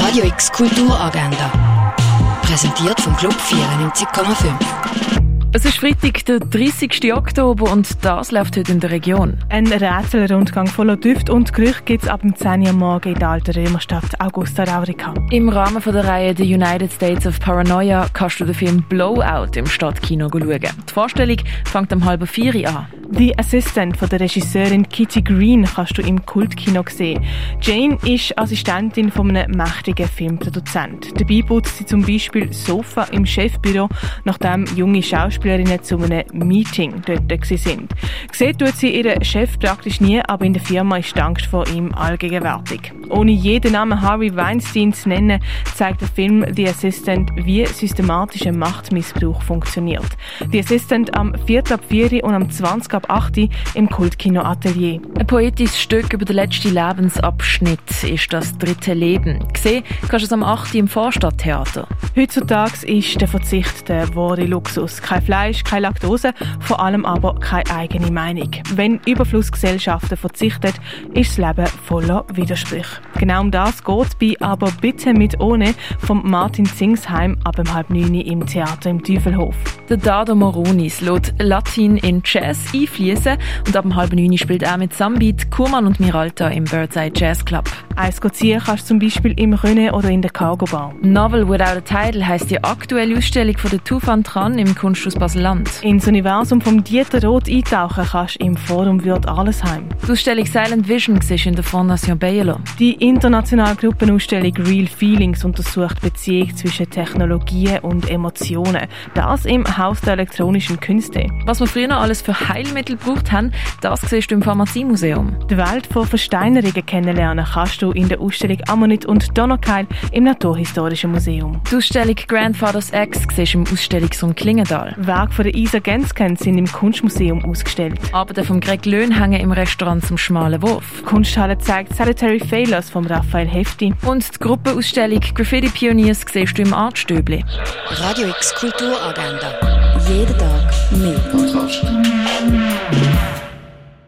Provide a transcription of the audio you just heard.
Radio X Kulturagenda. Präsentiert vom Club 94,5. Es ist Freitag, der 30. Oktober und das läuft heute in der Region. Ein Rätselrundgang voller Düfte und Gerüche gibt es ab dem 10 Uhr morgen in der alten Römerstadt Augusta Raurica. Im Rahmen von der Reihe The United States of Paranoia kannst du den Film Blowout im Stadtkino schauen. Die Vorstellung fängt am halben vier an. Die Assistent von der Regisseurin Kitty Green kannst du im Kultkino sehen. Jane ist Assistentin von einem mächtigen Filmproduzent. Dabei putzt sie zum Beispiel Sofa im Chefbüro, nachdem junge Schauspielerinnen zu einem Meeting dort sind. Gesehen tut sie ihren Chef praktisch nie, aber in der Firma ist Angst vor ihm allgegenwärtig. Ohne jeden Namen Harvey Weinstein zu nennen, zeigt der Film The Assistant, wie systematischer Machtmissbrauch funktioniert. The Assistant am 4. ab 4 und am 20 ab 8 im Kultkino Atelier. Ein poetisches Stück über den letzten Lebensabschnitt ist das dritte Leben. Gesehen kannst du es am 8 im Vorstadttheater. Heutzutage ist der Verzicht der wahre Luxus. Kein Fleisch, keine Laktose, vor allem aber keine eigene Meinung. Wenn Überflussgesellschaften verzichten, ist das Leben voller Widersprüche. Genau um das geht bei «Aber bitte mit ohne» von Martin Zingsheim ab um halb neun im Theater im Teufelhof. Der Dado Moronis lässt Latin in Jazz einfließen und ab halb neun spielt er mit Sambeat, Kurman und Miralta im Birdseye Jazz Club. Eins ziehen kannst du zum Beispiel im Rönne oder in der Cargo Bar. Novel Without a Title heisst die aktuelle Ausstellung von der Tufan Tran im Kunsthaus Basel-Land. Ins Universum vom Dieter Roth eintauchen kannst du im Forum Wirt Allesheim. Die Ausstellung Silent Vision war in der Fondation Bielo. Die internationale Gruppenausstellung Real Feelings untersucht die Beziehung zwischen Technologien und Emotionen. Das im Haus der elektronischen Künste. Was wir früher alles für Heilmittel gebraucht haben, das siehst du im Pharmaziemuseum. Die Welt von Versteinerungen kennenlernen kannst du in der Ausstellung Ammonit und Donnerkeil im Naturhistorischen Museum. Die Ausstellung Grandfather's X siehst du im Ausstellungsraum Klingendal. Werke von der Isa Gensken sind im Kunstmuseum ausgestellt. Arbeiten von Greg Löhn hängen im Restaurant zum Schmalen Wurf. Die Kunsthalle zeigt Salutary Failures von Raphael Hefti. Und die Gruppenausstellung Graffiti Pioneers siehst du im Artstübli. Radio X Kulturagenda. Jeden Tag mehr.